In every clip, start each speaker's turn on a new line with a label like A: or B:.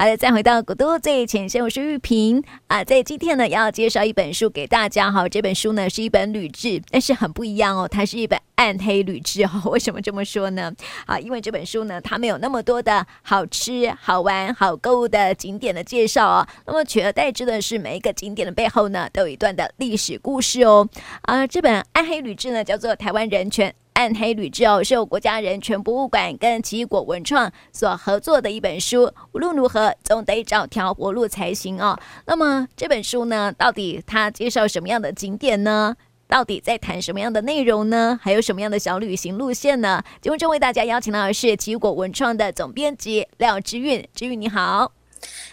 A: 好的，再回到古都最前线，我是玉萍啊，在今天呢要介绍一本书给大家哈，这本书呢是一本旅志，但是很不一样哦，它是一本暗黑旅志哈。为什么这么说呢？啊，因为这本书呢它没有那么多的好吃、好玩、好购物的景点的介绍哦，那么取而代之的是每一个景点的背后呢都有一段的历史故事哦。啊，这本暗黑旅志呢叫做《台湾人权》。暗黑旅志哦，是由国家人权博物馆跟奇异果文创所合作的一本书。无论如何，总得找条活路才行哦。那么这本书呢，到底它介绍什么样的景点呢？到底在谈什么样的内容呢？还有什么样的小旅行路线呢？节目中为大家邀请到的是奇异果文创的总编辑廖之韵，之韵你好。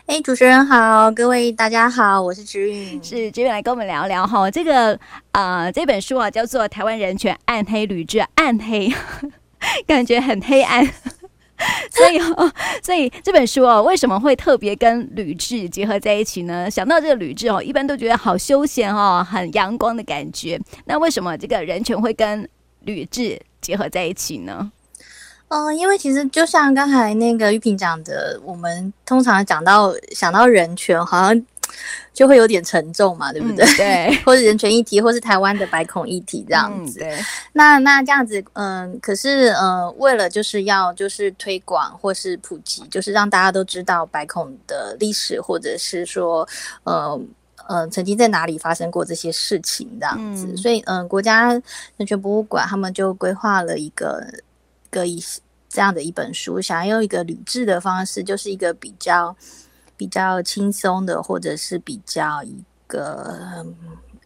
B: 哎、主持人好，各位大家好，我是植韵，
A: 是之韵来跟我们聊聊哈，这个啊、呃、这本书啊叫做《台湾人权暗黑旅志》，暗黑 感觉很黑暗，所以哦，所以这本书哦为什么会特别跟旅志结合在一起呢？想到这个旅志哦，一般都觉得好休闲哦，很阳光的感觉，那为什么这个人权会跟旅志结合在一起呢？
B: 嗯，因为其实就像刚才那个玉萍讲的，我们通常讲到想到人权，好像就会有点沉重嘛，对不对？
A: 嗯、对，
B: 或者人权议题，或是台湾的白孔议题这样子。嗯、对，那那这样子，嗯，可是呃，为了就是要就是推广或是普及，就是让大家都知道白孔的历史，或者是说，呃呃，曾经在哪里发生过这些事情这样子。嗯、所以，嗯，国家人权博物馆他们就规划了一个。个一这样的一本书，想要用一个旅志的方式，就是一个比较比较轻松的，或者是比较一个。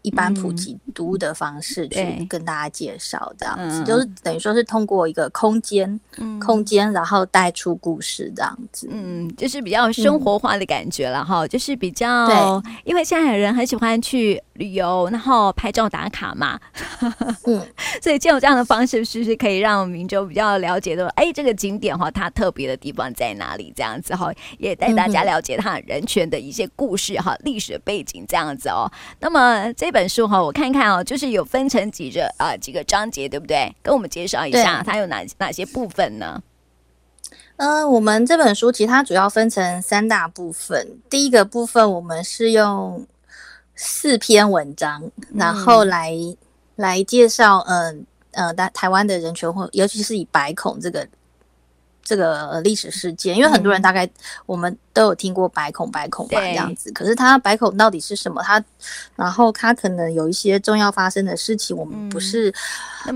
B: 一般普及读物的方式去跟大家介绍，这样子、嗯、就是等于说是通过一个空间，嗯、空间然后带出故事这样子，
A: 嗯，就是比较生活化的感觉了哈，嗯、就是比较，
B: 对，
A: 因为现在人很喜欢去旅游，然后拍照打卡嘛，嗯，所以借用这样的方式，是不是可以让民众比较了解的，哎，这个景点哈，它特别的地方在哪里？这样子哈，也带大家了解它人权的一些故事哈，历史背景这样子哦。那么这。这本书哈，我看看哦，就是有分成几个啊几个章节，对不对？跟我们介绍一下，它有哪哪些部分呢？
B: 呃，我们这本书其实它主要分成三大部分。第一个部分，我们是用四篇文章，然后来、嗯、来介绍，嗯呃，台、呃、台湾的人权或尤其是以白孔这个。这个历史事件，因为很多人大概我们都有听过百孔百孔吧这样子，可是它百孔到底是什么？它然后它可能有一些重要发生的事情，我们不是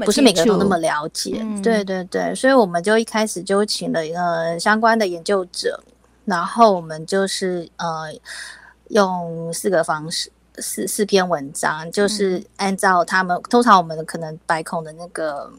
B: 不是每个人都那么了解。对对对，所以我们就一开始就请了呃相关的研究者，然后我们就是呃用四个方式四四篇文章，就是按照他们通常我们可能百孔的那个。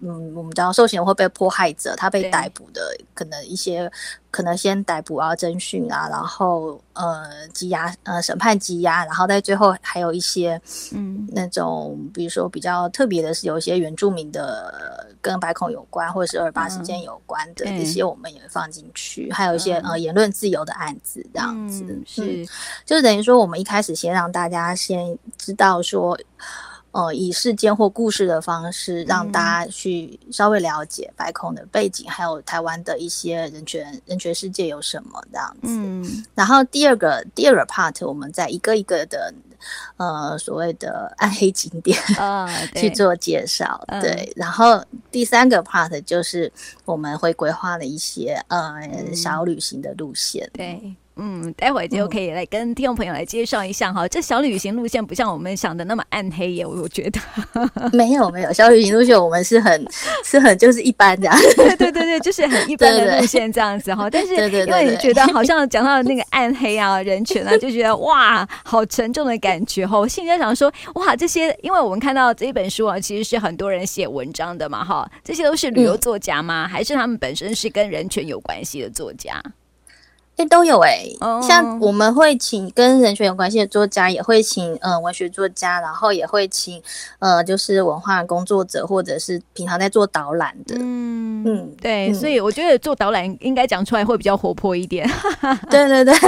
B: 嗯，我们知道受刑人会被迫害者，他被逮捕的可能一些，可能先逮捕啊、侦讯啊，然后呃羁押呃审判羁押，然后在最后还有一些嗯那种，比如说比较特别的是有一些原住民的跟白孔有关，或者是二二八事件有关的这些，我们也会放进去，嗯、还有一些呃言论自由的案子这样子，嗯、是、嗯、就是等于说我们一开始先让大家先知道说。呃，以事件或故事的方式，让大家去稍微了解白孔的背景，嗯、还有台湾的一些人权人权世界有什么这样子。嗯，然后第二个第二个 part，我们在一个一个的呃所谓的 暗黑景点 去做介绍。对，对，然后第三个 part 就是我们会规划了一些呃、嗯、小旅行的路线。
A: 对。嗯，待会就可以来跟听众朋友来介绍一下哈。嗯、这小旅行路线不像我们想的那么暗黑耶，我觉得。
B: 没有没有，小旅行路线我们是很 是很就是一般这样。
A: 对对对对，就是很一般的路线这样子哈。但是因为你觉得好像讲到那个暗黑啊、人权啊，就觉得哇，好沉重的感觉哈。我现在想说，哇，这些因为我们看到这一本书啊，其实是很多人写文章的嘛哈。这些都是旅游作家吗？嗯、还是他们本身是跟人权有关系的作家？
B: 哎，都有哎、欸，oh. 像我们会请跟人权有关系的作家，也会请呃文学作家，然后也会请呃就是文化工作者，或者是平常在做导览的。嗯
A: 嗯，对，嗯、所以我觉得做导览应该讲出来会比较活泼一点。
B: 对对对，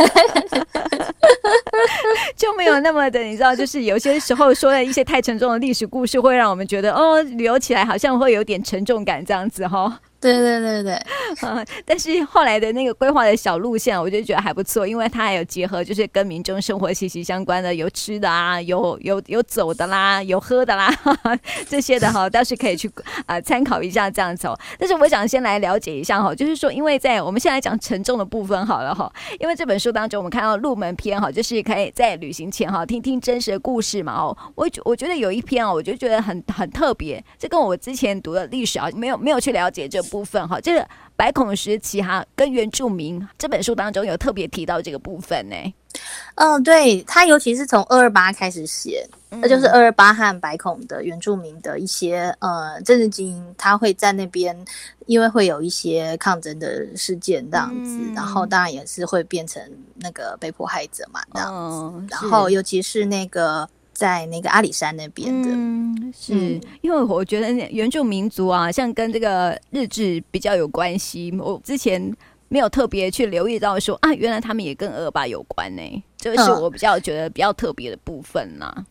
A: 就没有那么的，你知道，就是有些时候说的一些太沉重的历史故事，会让我们觉得哦，旅游起来好像会有点沉重感这样子哈。
B: 对对对对，
A: 嗯，但是后来的那个规划的小路线，我就觉得还不错，因为它还有结合，就是跟民众生活息息相关的，有吃的啊，有有有走的啦，有喝的啦，哈 哈这些的哈，倒是可以去啊 参考一下这样走。但是我想先来了解一下哈，就是说，因为在我们现在讲沉重的部分好了哈，因为这本书当中我们看到入门篇哈，就是可以在旅行前哈听听真实的故事嘛哦，我我觉得有一篇哦，我就觉得很很特别，这跟我之前读的历史啊没有没有去了解这。部分哈，这个白孔时期哈，跟原住民这本书当中有特别提到这个部分呢。
B: 嗯，对，他尤其是从二二八开始写，那、嗯、就是二二八和白孔的原住民的一些呃政治精英，他会在那边，因为会有一些抗争的事件这样子，嗯、然后当然也是会变成那个被迫害者嘛这样子，嗯、然后尤其是那个。在那个阿里山那边的，
A: 嗯，是因为我觉得原住民族啊，像跟这个日志比较有关系。我之前没有特别去留意到说啊，原来他们也跟恶霸有关呢、欸。这个是我比较觉得比较特别的部分啦、啊。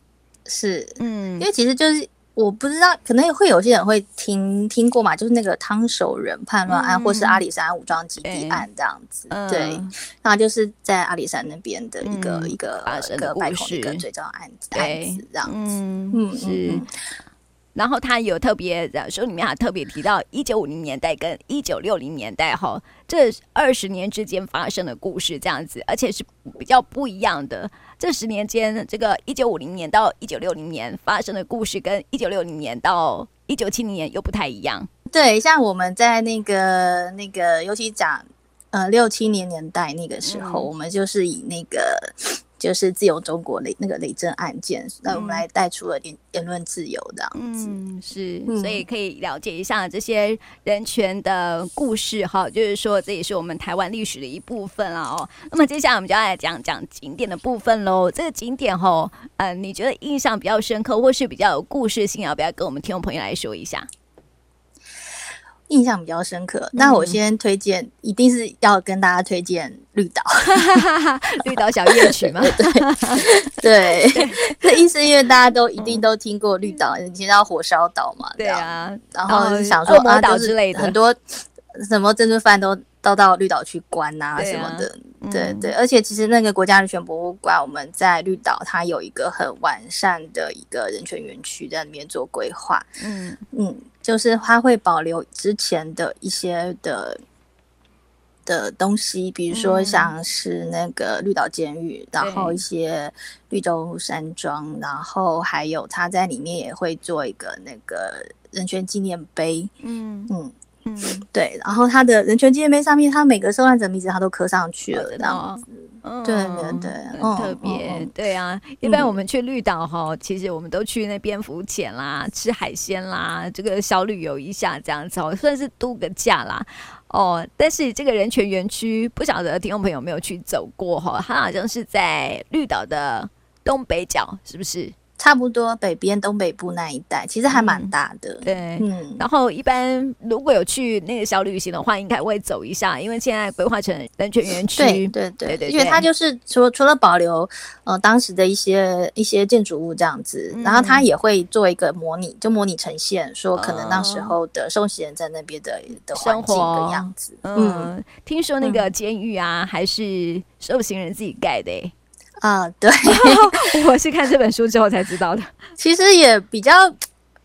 B: 是，嗯，因为其实就是。我不知道，可能会有些人会听听过嘛，就是那个汤守仁叛乱案，嗯、或是阿里山武装基地案这样子。欸、对，那、嗯、就是在阿里山那边的一个、嗯、一个一个白孔一个追踪案子案子这样子。嗯嗯是。
A: 然后他有特别的书里面还特别提到一九五零年代跟一九六零年代哈，这二十年之间发生的故事这样子，而且是比较不一样的。这十年间，这个一九五零年到一九六零年发生的故事，跟一九六零年到一九七零年又不太一样。
B: 对，像我们在那个那个，尤其讲呃六七年年代那个时候，嗯、我们就是以那个。就是自由中国雷那个雷震案件，那我们来带出了言言论自由这样子，
A: 嗯，是，所以可以了解一下这些人权的故事哈，就是说这也是我们台湾历史的一部分了哦。那么接下来我们就要来讲讲景点的部分喽。这个景点哈，呃，你觉得印象比较深刻，或是比较有故事性，要不要跟我们听众朋友来说一下？
B: 印象比较深刻，那我先推荐，嗯、一定是要跟大家推荐绿岛，
A: 绿岛小夜曲嘛。
B: 对，这意思因为大家都一定都听过绿岛，你知道火烧岛嘛？
A: 对啊，
B: 然后想说啊，岛之类的，很多什么珍珠饭都都到绿岛去关啊什么的。对对，而且其实那个国家人权博物馆，我们在绿岛，它有一个很完善的一个人权园区在里面做规划。嗯嗯。就是他会保留之前的一些的的东西，比如说像是那个绿岛监狱，嗯、然后一些绿洲山庄，然后还有他在里面也会做一个那个人权纪念碑。嗯嗯嗯，对，然后他的人权纪念碑上面，他每个受难者名字他都刻上去了，这样子。对对对，很
A: 特别。对啊，一般我们去绿岛哈，其实我们都去那边浮潜啦、吃海鲜啦，这个小旅游一下这样子哦，算是度个假啦。哦，但是这个人权园区，不晓得听众朋友有没有去走过哈？它好像是在绿岛的东北角，是不是？
B: 差不多北边东北部那一带，其实还蛮大的。
A: 嗯、对，嗯，然后一般如果有去那个小旅行的话，应该会走一下，因为现在规划成人权园区。
B: 对对对对，因为它就是除除了保留呃当时的一些一些建筑物这样子，嗯、然后它也会做一个模拟，就模拟呈现，说可能那时候的受刑人在那边的、哦、的环境的样子。
A: 嗯，嗯听说那个监狱啊，嗯、还是受刑人自己盖的、欸。
B: 啊，对，
A: 我是看这本书之后才知道的。
B: 其实也比较，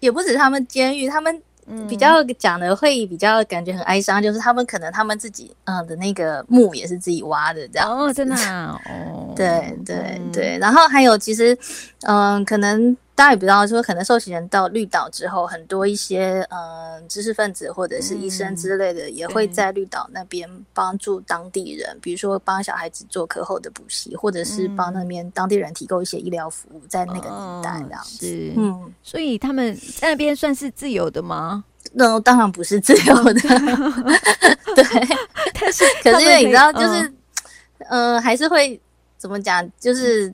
B: 也不止他们监狱，他们比较讲的会比较感觉很哀伤，就是他们可能他们自己嗯的那个墓也是自己挖的这样。
A: 哦，真的啊，哦，
B: 对对对，然后还有其实嗯可能。大家也不知道，说可能受刑人到绿岛之后，很多一些嗯、呃、知识分子或者是医生之类的，也会在绿岛那边帮助当地人，嗯、比如说帮小孩子做课后的补习，或者是帮那边当地人提供一些医疗服务，在那个年代这样子。是嗯，
A: 所以他们在那边算是自由的吗？
B: 那当然不是自由的，对。但是可是因为你知道，就是嗯、呃，还是会怎么讲，就是。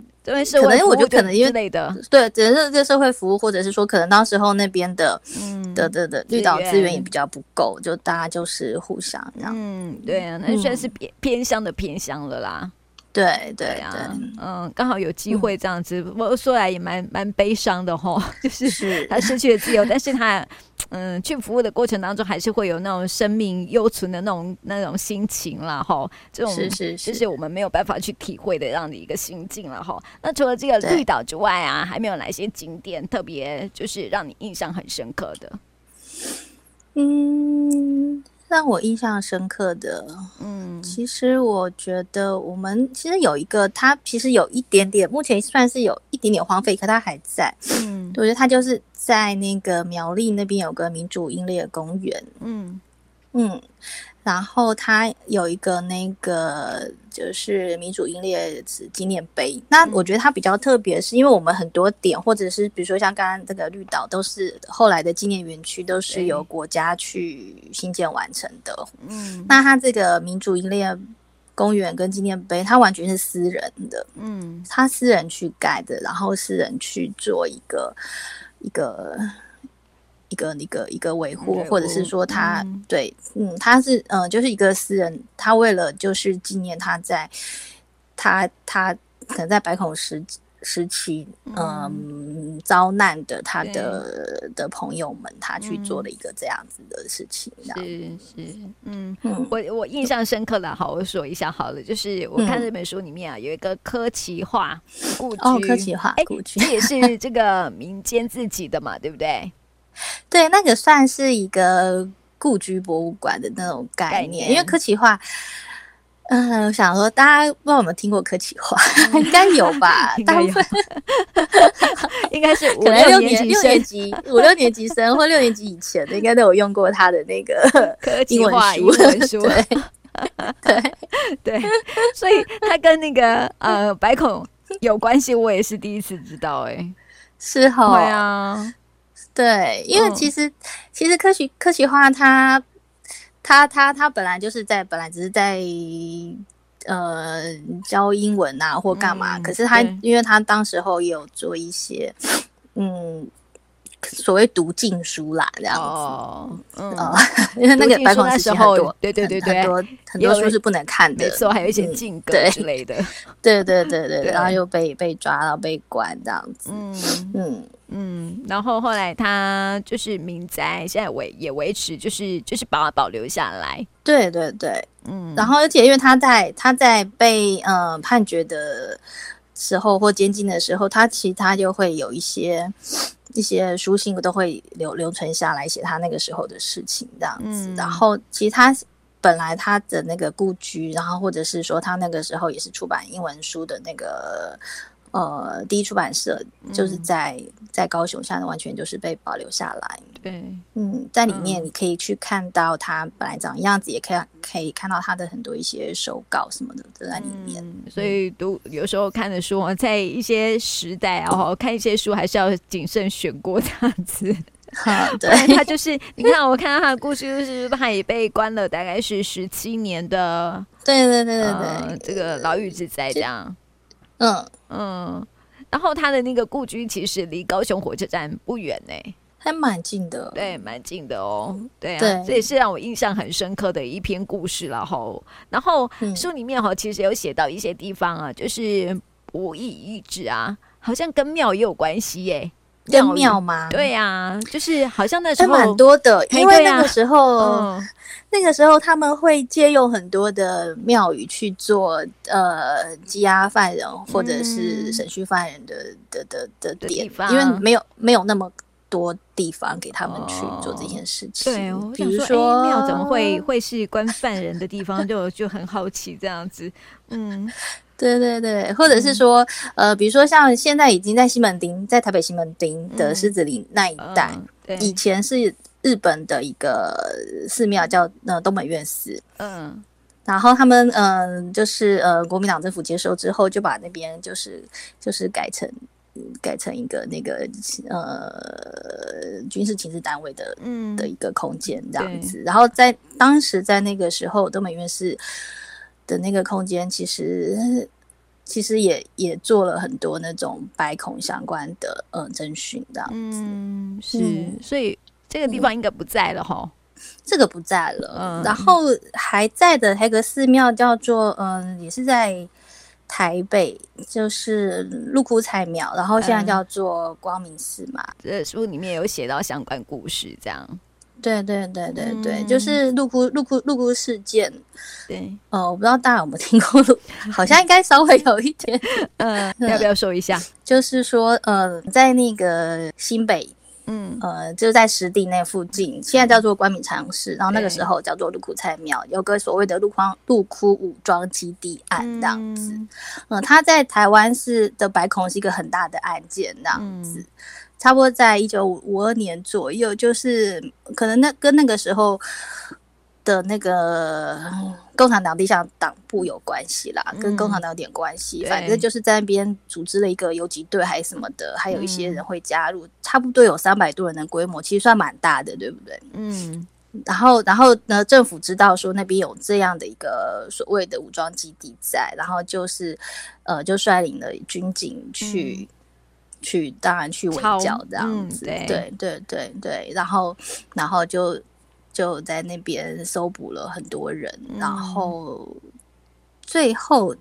B: 可能我觉得可能因为对，只能是这社会服务，或者是说可能到时候那边的，嗯，的的的绿岛资源也比较不够，就大家就是互相这样。
A: 嗯，对啊，那算是偏偏乡的偏乡了啦。
B: 对对
A: 啊，嗯，刚好有机会这样子，我、嗯、说来也蛮蛮悲伤的哈，就是他失去了自由，是但是他嗯去服务的过程当中，还是会有那种生命犹存的那种那种心情啦哈，这种是是是，就是我们没有办法去体会的这样的一个心境了哈。那除了这个绿岛之外啊，还没有哪些景点特别就是让你印象很深刻的？
B: 嗯。让我印象深刻的，嗯，其实我觉得我们其实有一个，它其实有一点点，目前算是有一点点荒废，可它还在。嗯，我觉得它就是在那个苗栗那边有个民主英烈公园。嗯嗯。然后它有一个那个就是民主英烈纪念碑。那我觉得它比较特别，是因为我们很多点，或者是比如说像刚刚这个绿岛，都是后来的纪念园区，都是由国家去新建完成的。嗯，那它这个民主英烈公园跟纪念碑，它完全是私人的。嗯，他私人去盖的，然后私人去做一个一个。一个一个一个维护，或者是说他、嗯、对，嗯，他是嗯，就是一个私人，他为了就是纪念他在他他可能在白孔时时期嗯，嗯遭难的他的的朋友们，他去做了一个这样子的事情，是是
A: 嗯嗯，我我印象深刻的，好，我说一下好了，就是我看这本书里面啊，有一个科奇画故居，
B: 哦，柯奇化故居，
A: 这也是 这个民间自己的嘛，对不对？
B: 对，那个算是一个故居博物馆的那种概念，概念因为科奇化，嗯、想说大家不知道有没有听过科奇化，应该有吧？
A: 大部分，应该是五
B: 可能六年六年级五六年级生或六年级以前的，应该都有用过他的那个
A: 科奇化英文书。对对对，所以他跟那个呃白孔有关系，我也是第一次知道、欸。哎，
B: 是哈，
A: 对啊。
B: 对，因为其实、嗯、其实科学科学化他他他他本来就是在本来只是在呃教英文啊或干嘛，嗯、可是他因为他当时候也有做一些嗯。所谓读禁书啦，这样子，哦，嗯，因为那个白孔时期很多，
A: 对对对对，
B: 很多很多书是不能看的，
A: 没错，还有一些禁歌之类的，
B: 对对对对，然后又被被抓到被关这样子，嗯。
A: 嗯。嗯，然后后来他就是民宅，现在维也维持，就是就是把它保留下来，
B: 对对对，嗯，然后而且因为他在他在被嗯判决的时候或监禁的时候，他其他就会有一些。一些书信都会留留存下来，写他那个时候的事情这样子。嗯、然后，其实他本来他的那个故居，然后或者是说他那个时候也是出版英文书的那个。呃，第一出版社就是在、嗯、在高雄，现在完全就是被保留下来。对，嗯，在里面你可以去看到他本来长的样子，嗯、也可以可以看到他的很多一些手稿什么的都在里面。嗯、所以
A: 读有时候看的书，在一些时代啊，哦、看一些书还是要谨慎选过这样子。
B: 好，对，
A: 他 就是你看，我看到他的故事，就是他也被关了，大概是十七年的。
B: 对对对对对，
A: 呃、这个牢狱之灾这样。嗯嗯，然后他的那个故居其实离高雄火车站不远呢，
B: 还蛮近的，
A: 对，蛮近的哦，对啊，对。这也是让我印象很深刻的一篇故事了哈。然后书里面哈，其实有写到一些地方啊，就是不义意志啊，好像跟庙也有关系耶。
B: 跟庙吗？
A: 对呀、啊，就是好像那时候
B: 蛮多的，因为那个时候，啊嗯、那个时候他们会借用很多的庙宇去做呃羁押犯人或者是审讯犯人的、嗯、的的的地方因为没有没有那么多地方给他们去做这件事情。
A: 对，比如说庙怎么会会是关犯人的地方，就就很好奇这样子，嗯。
B: 对对对，或者是说，嗯、呃，比如说像现在已经在西门町，在台北西门町的狮子林那一带，以前是日本的一个寺庙，叫呃东本院寺。嗯，然后他们嗯、呃，就是呃国民党政府接收之后，就把那边就是就是改成改成一个那个呃军事情治单位的嗯的一个空间这样子。然后在当时在那个时候，东本院寺。的那个空间，其实其实也也做了很多那种白孔相关的呃征询这样子，
A: 嗯，是，嗯、所以这个地方应该不在了哈、
B: 嗯，这个不在了，嗯、然后还在的还有个寺庙叫做嗯、呃，也是在台北就是鹿窟彩庙，然后现在叫做光明寺嘛。
A: 这书里面有写到相关故事，这样。
B: 对对对对对，嗯、就是鹿窟鹿窟鹿窟事件。
A: 对，
B: 哦，我不知道大家有没有听过，好像应该稍微有一点。
A: 嗯，要不要说一下？
B: 就是说，呃，在那个新北。
A: 嗯，
B: 呃，就在石地那附近，现在叫做关米长市，然后那个时候叫做鹿窟菜庙，有个所谓的鹿荒鹿窟武装基地案这样子。嗯，他、呃、在台湾是的白孔是一个很大的案件这样子，嗯、差不多在一九五二年左右，就是可能那跟那个时候。的那个共产党地下党部有关系啦，跟共产党有点关系，嗯、反正就是在那边组织了一个游击队还是什么的，还有一些人会加入，嗯、差不多有三百多人的规模，其实算蛮大的，对不对？
A: 嗯，
B: 然后然后呢，政府知道说那边有这样的一个所谓的武装基地在，然后就是呃，就率领了军警去、嗯、去，当然去围剿这样子，嗯、对对对对，然后然后就。就在那边搜捕了很多人，嗯、然后最后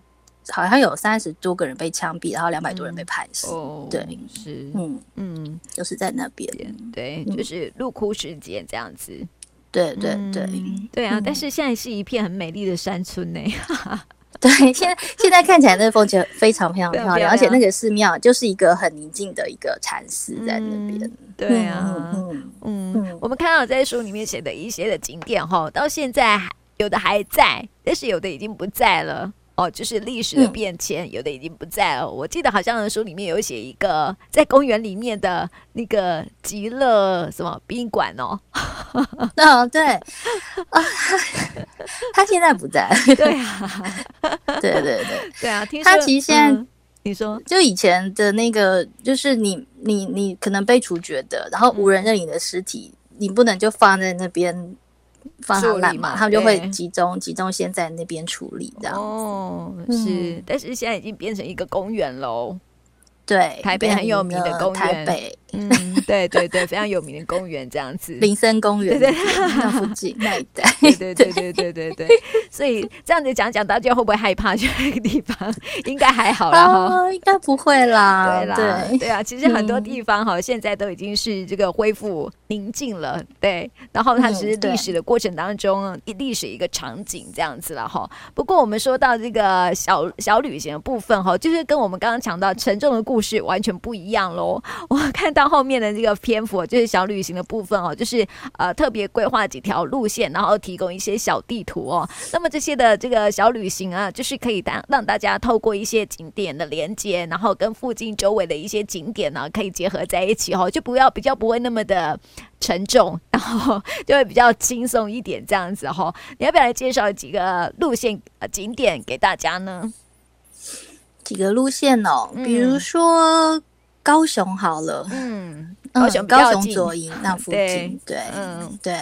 B: 好像有三十多个人被枪毙，然后两百多人被判死。
A: 哦，
B: 对，
A: 是，
B: 嗯
A: 嗯，
B: 嗯就是在那边，
A: 对，就是入窟时间这样子。
B: 对对对，
A: 嗯、对啊！嗯、但是现在是一片很美丽的山村呢。
B: 对，现在现在看起来那个风景非常非常漂亮，而且那个寺庙就是一个很宁静的一个禅寺在那边。嗯、
A: 对啊，嗯我们看到在书里面写的一些的景点哈，到现在有的还在，但是有的已经不在了。哦，就是历史的变迁，嗯、有的已经不在了。我记得好像书里面有写一个在公园里面的那个极乐什么宾馆哦。
B: 哦，对，啊，他现在不在。
A: 对啊，
B: 对对对
A: 对啊。
B: 他其实现在，
A: 嗯、你说，
B: 就以前的那个，就是你你你可能被处决的，然后无人认领的尸体，嗯、你不能就放在那边。放上来嘛，他们就会集中集中先在那边处理这样
A: 哦，是，嗯、但是现在已经变成一个公园喽。
B: 对，
A: 台北很有名的公园，
B: 台北，
A: 嗯，对对对，非常有名的公园这样子，
B: 林森公园，对。对，那附近那一带，
A: 对对对对对对。对，所以这样子讲讲，大家会不会害怕去那个地方？应该还好啦，
B: 哈，应该不会啦，
A: 对啦，对。啊，其实很多地方哈，现在都已经是这个恢复宁静了，对，然后它只是历史的过程当中一历史一个场景这样子了哈。不过我们说到这个小小旅行的部分哈，就是跟我们刚刚讲到沉重的故。故事完全不一样喽！我看到后面的这个篇幅，就是小旅行的部分哦，就是呃特别规划几条路线，然后提供一些小地图哦。那么这些的这个小旅行啊，就是可以让让大家透过一些景点的连接，然后跟附近周围的一些景点呢，可以结合在一起哦，就不要比较不会那么的沉重，然后就会比较轻松一点这样子哈。你要不要来介绍几个路线呃景点给大家呢？
B: 几个路线哦，比如说高雄好了，
A: 嗯，
B: 高雄高雄左营那附近，对，嗯。对，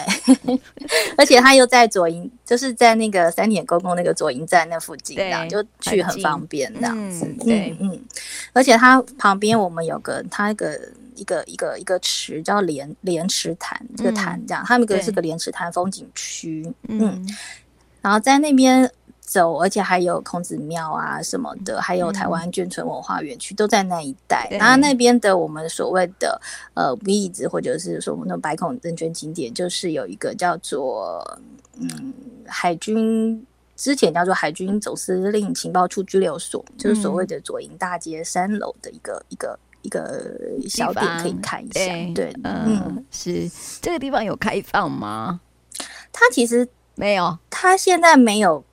B: 而且他又在左营，就是在那个三点公共那个左营站那附近，这样就去很方便这样子，对，嗯，而且它旁边我们有个它那个一个一个一个池叫莲莲池潭，这个潭这样，他们一个是个莲池潭风景区，嗯，然后在那边。走，而且还有孔子庙啊什么的，还有台湾眷村文化园区、嗯、都在那一带。然后那边的我们所谓的呃位置，或者是说我们的白孔人权景点，就是有一个叫做嗯海军之前叫做海军总司令情报处拘留所，嗯、就是所谓的左营大街三楼的一个一个一个小点，可以看一下。对，对，嗯，
A: 嗯是这个地方有开放吗？
B: 它其实
A: 没有，
B: 它现在没有。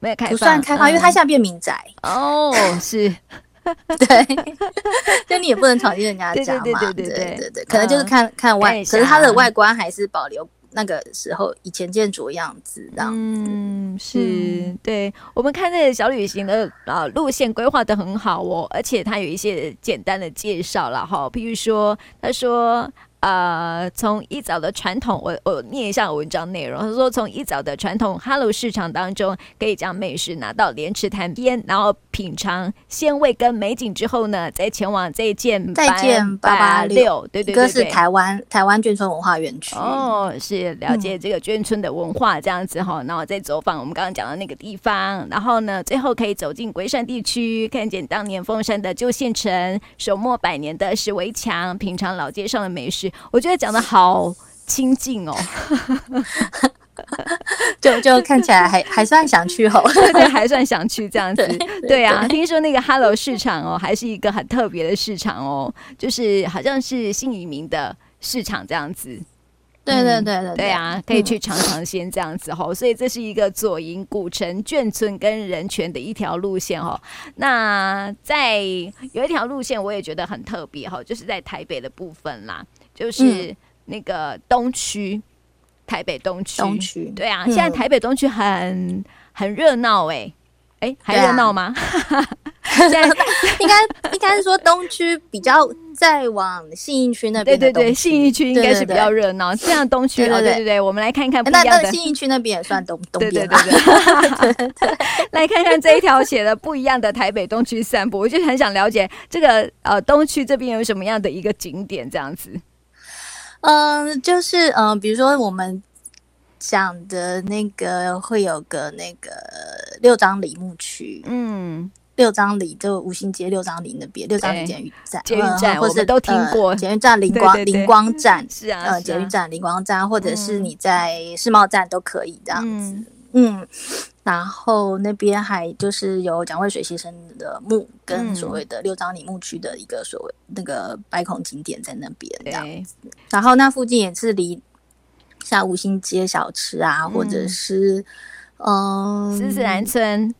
A: 没有开放，
B: 不算开放，因为它现在变民宅。
A: 哦，是，
B: 对，就你也不能闯进人家家嘛。对对对对对，可能就是看看外，可是它的外观还是保留那个时候以前建筑的样子。
A: 嗯，是，对。我们看那个小旅行的啊路线规划的很好哦，而且它有一些简单的介绍了哈，譬如说，他说。呃，从一早的传统，我我念一下文章内容。他说，从一早的传统哈喽市场当中，可以将美食拿到莲池潭边，然后品尝鲜味跟美景之后呢，再前往这一件
B: 再见八八六，
A: 对对对，对，
B: 一个是台湾台湾眷村文化园区。
A: 哦，是了解这个眷村的文化这样子哈，然后再走访我们刚刚讲的那个地方，然后呢，最后可以走进龟山地区，看见当年凤山的旧县城，守末百年的石围墙，品尝老街上的美食，我觉得讲的好亲近哦。
B: 就就看起来还还算想去吼，
A: 对对，还算想去这样子。对，啊，听说那个 Hello 市场哦，还是一个很特别的市场哦，就是好像是新移民的市场这样子。
B: 对对对对
A: 对啊，可以去尝尝鲜这样子哈。所以这是一个左营古城眷村跟人权的一条路线哦。那在有一条路线我也觉得很特别哈，就是在台北的部分啦，就是那个东区。台北东区，
B: 东区
A: 对啊，现在台北东区很很热闹哎，哎，还热闹吗？
B: 现在应该应该是说东区比较再往信义区那边，
A: 对对对，信义区应该是比较热闹。这样东区哦，对对对，我们来看看不一样的。
B: 那信义区那边也算东东边，对对对
A: 对。来看看这一条写的不一样的台北东区散步，我就很想了解这个呃东区这边有什么样的一个景点这样子。
B: 嗯、呃，就是嗯、呃，比如说我们讲的那个会有个那个六张犁墓区，嗯，六张犁就五星街六张犁那边，六张犁捷运站，
A: 捷运站，
B: 或者
A: 都听过
B: 检运站灵光灵光 站，
A: 是啊，
B: 呃，捷运站灵光站，或者是你在世贸站都可以这样子，嗯。然后那边还就是有蒋渭水先生的墓，跟所谓的六张里墓区的一个所谓那个白孔景点在那边这样子。然后那附近也是离像五星街小吃啊，嗯、或者是嗯，狮
A: 子南村。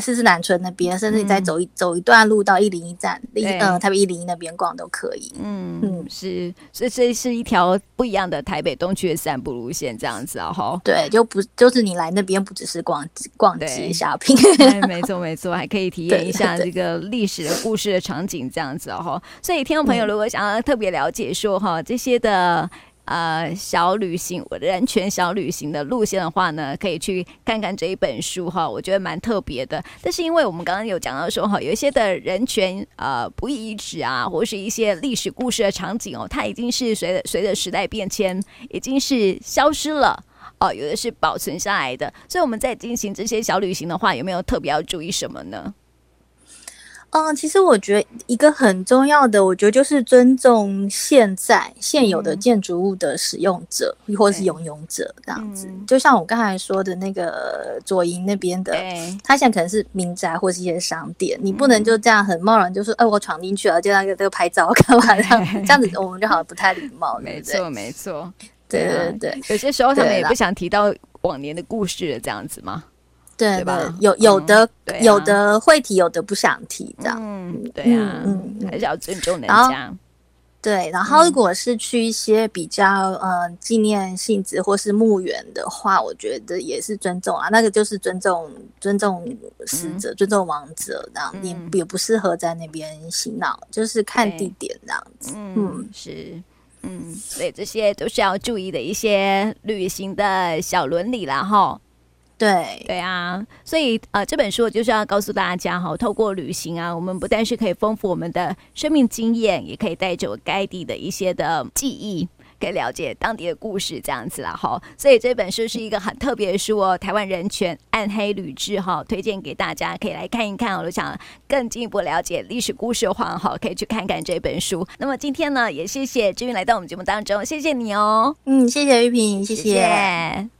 B: 狮子南村那边，甚至你再走一、嗯、走一段路到一零一站，嗯，台北一零一那边逛都可以。嗯
A: 嗯，是，所以这是一条不一样的台北东区的散步路线，这样子啊，哈。
B: 对，就不就是你来那边不只是逛逛街 shopping，
A: 没错没错，还可以体验一下这个历史的故事的场景，这样子哦，哈。所以听众朋友如果想要特别了解说哈这些的。呃，小旅行，人权小旅行的路线的话呢，可以去看看这一本书哈，我觉得蛮特别的。但是因为我们刚刚有讲到说哈，有一些的人权呃不易遗址啊，或是一些历史故事的场景哦，它已经是随着随着时代变迁，已经是消失了哦，有的是保存下来的。所以我们在进行这些小旅行的话，有没有特别要注意什么呢？
B: 嗯，其实我觉得一个很重要的，我觉得就是尊重现在现有的建筑物的使用者，嗯、或者是拥有者这样子。嗯、就像我刚才说的那个左营那边的，他现在可能是民宅或是一些商店，你不能就这样很贸然就说，哎、呃，我闯进去了，就那个这个拍照干嘛这样？这样子我们就好像不太礼貌。
A: 没错，没错，
B: 对对对。
A: 有些时候他们也不想提到往年的故事，这样子吗？
B: 对，对吧？有有的、嗯啊、有的会提，有的不想提，这样。
A: 嗯，对啊，嗯，还是要尊重人家。
B: 对，然后如果是去一些比较呃纪念性质或是墓园的话，我觉得也是尊重啊。那个就是尊重尊重死者、嗯、尊重亡者这样，你、嗯、也不适合在那边洗脑，就是看地点这样子。嗯，
A: 嗯是，嗯，所以这些都是要注意的一些旅行的小伦理啦，哈。
B: 对
A: 对啊，所以呃，这本书就是要告诉大家哈，透过旅行啊，我们不但是可以丰富我们的生命经验，也可以带着该地的一些的记忆，可以了解当地的故事这样子啦哈。所以这本书是一个很特别的书哦，《台湾人权暗黑旅志》哈，推荐给大家可以来看一看。我想更进一步了解历史故事的话哈，可以去看看这本书。那么今天呢，也谢谢志云来到我们节目当中，谢谢你哦。
B: 嗯，谢谢玉萍，谢谢。谢谢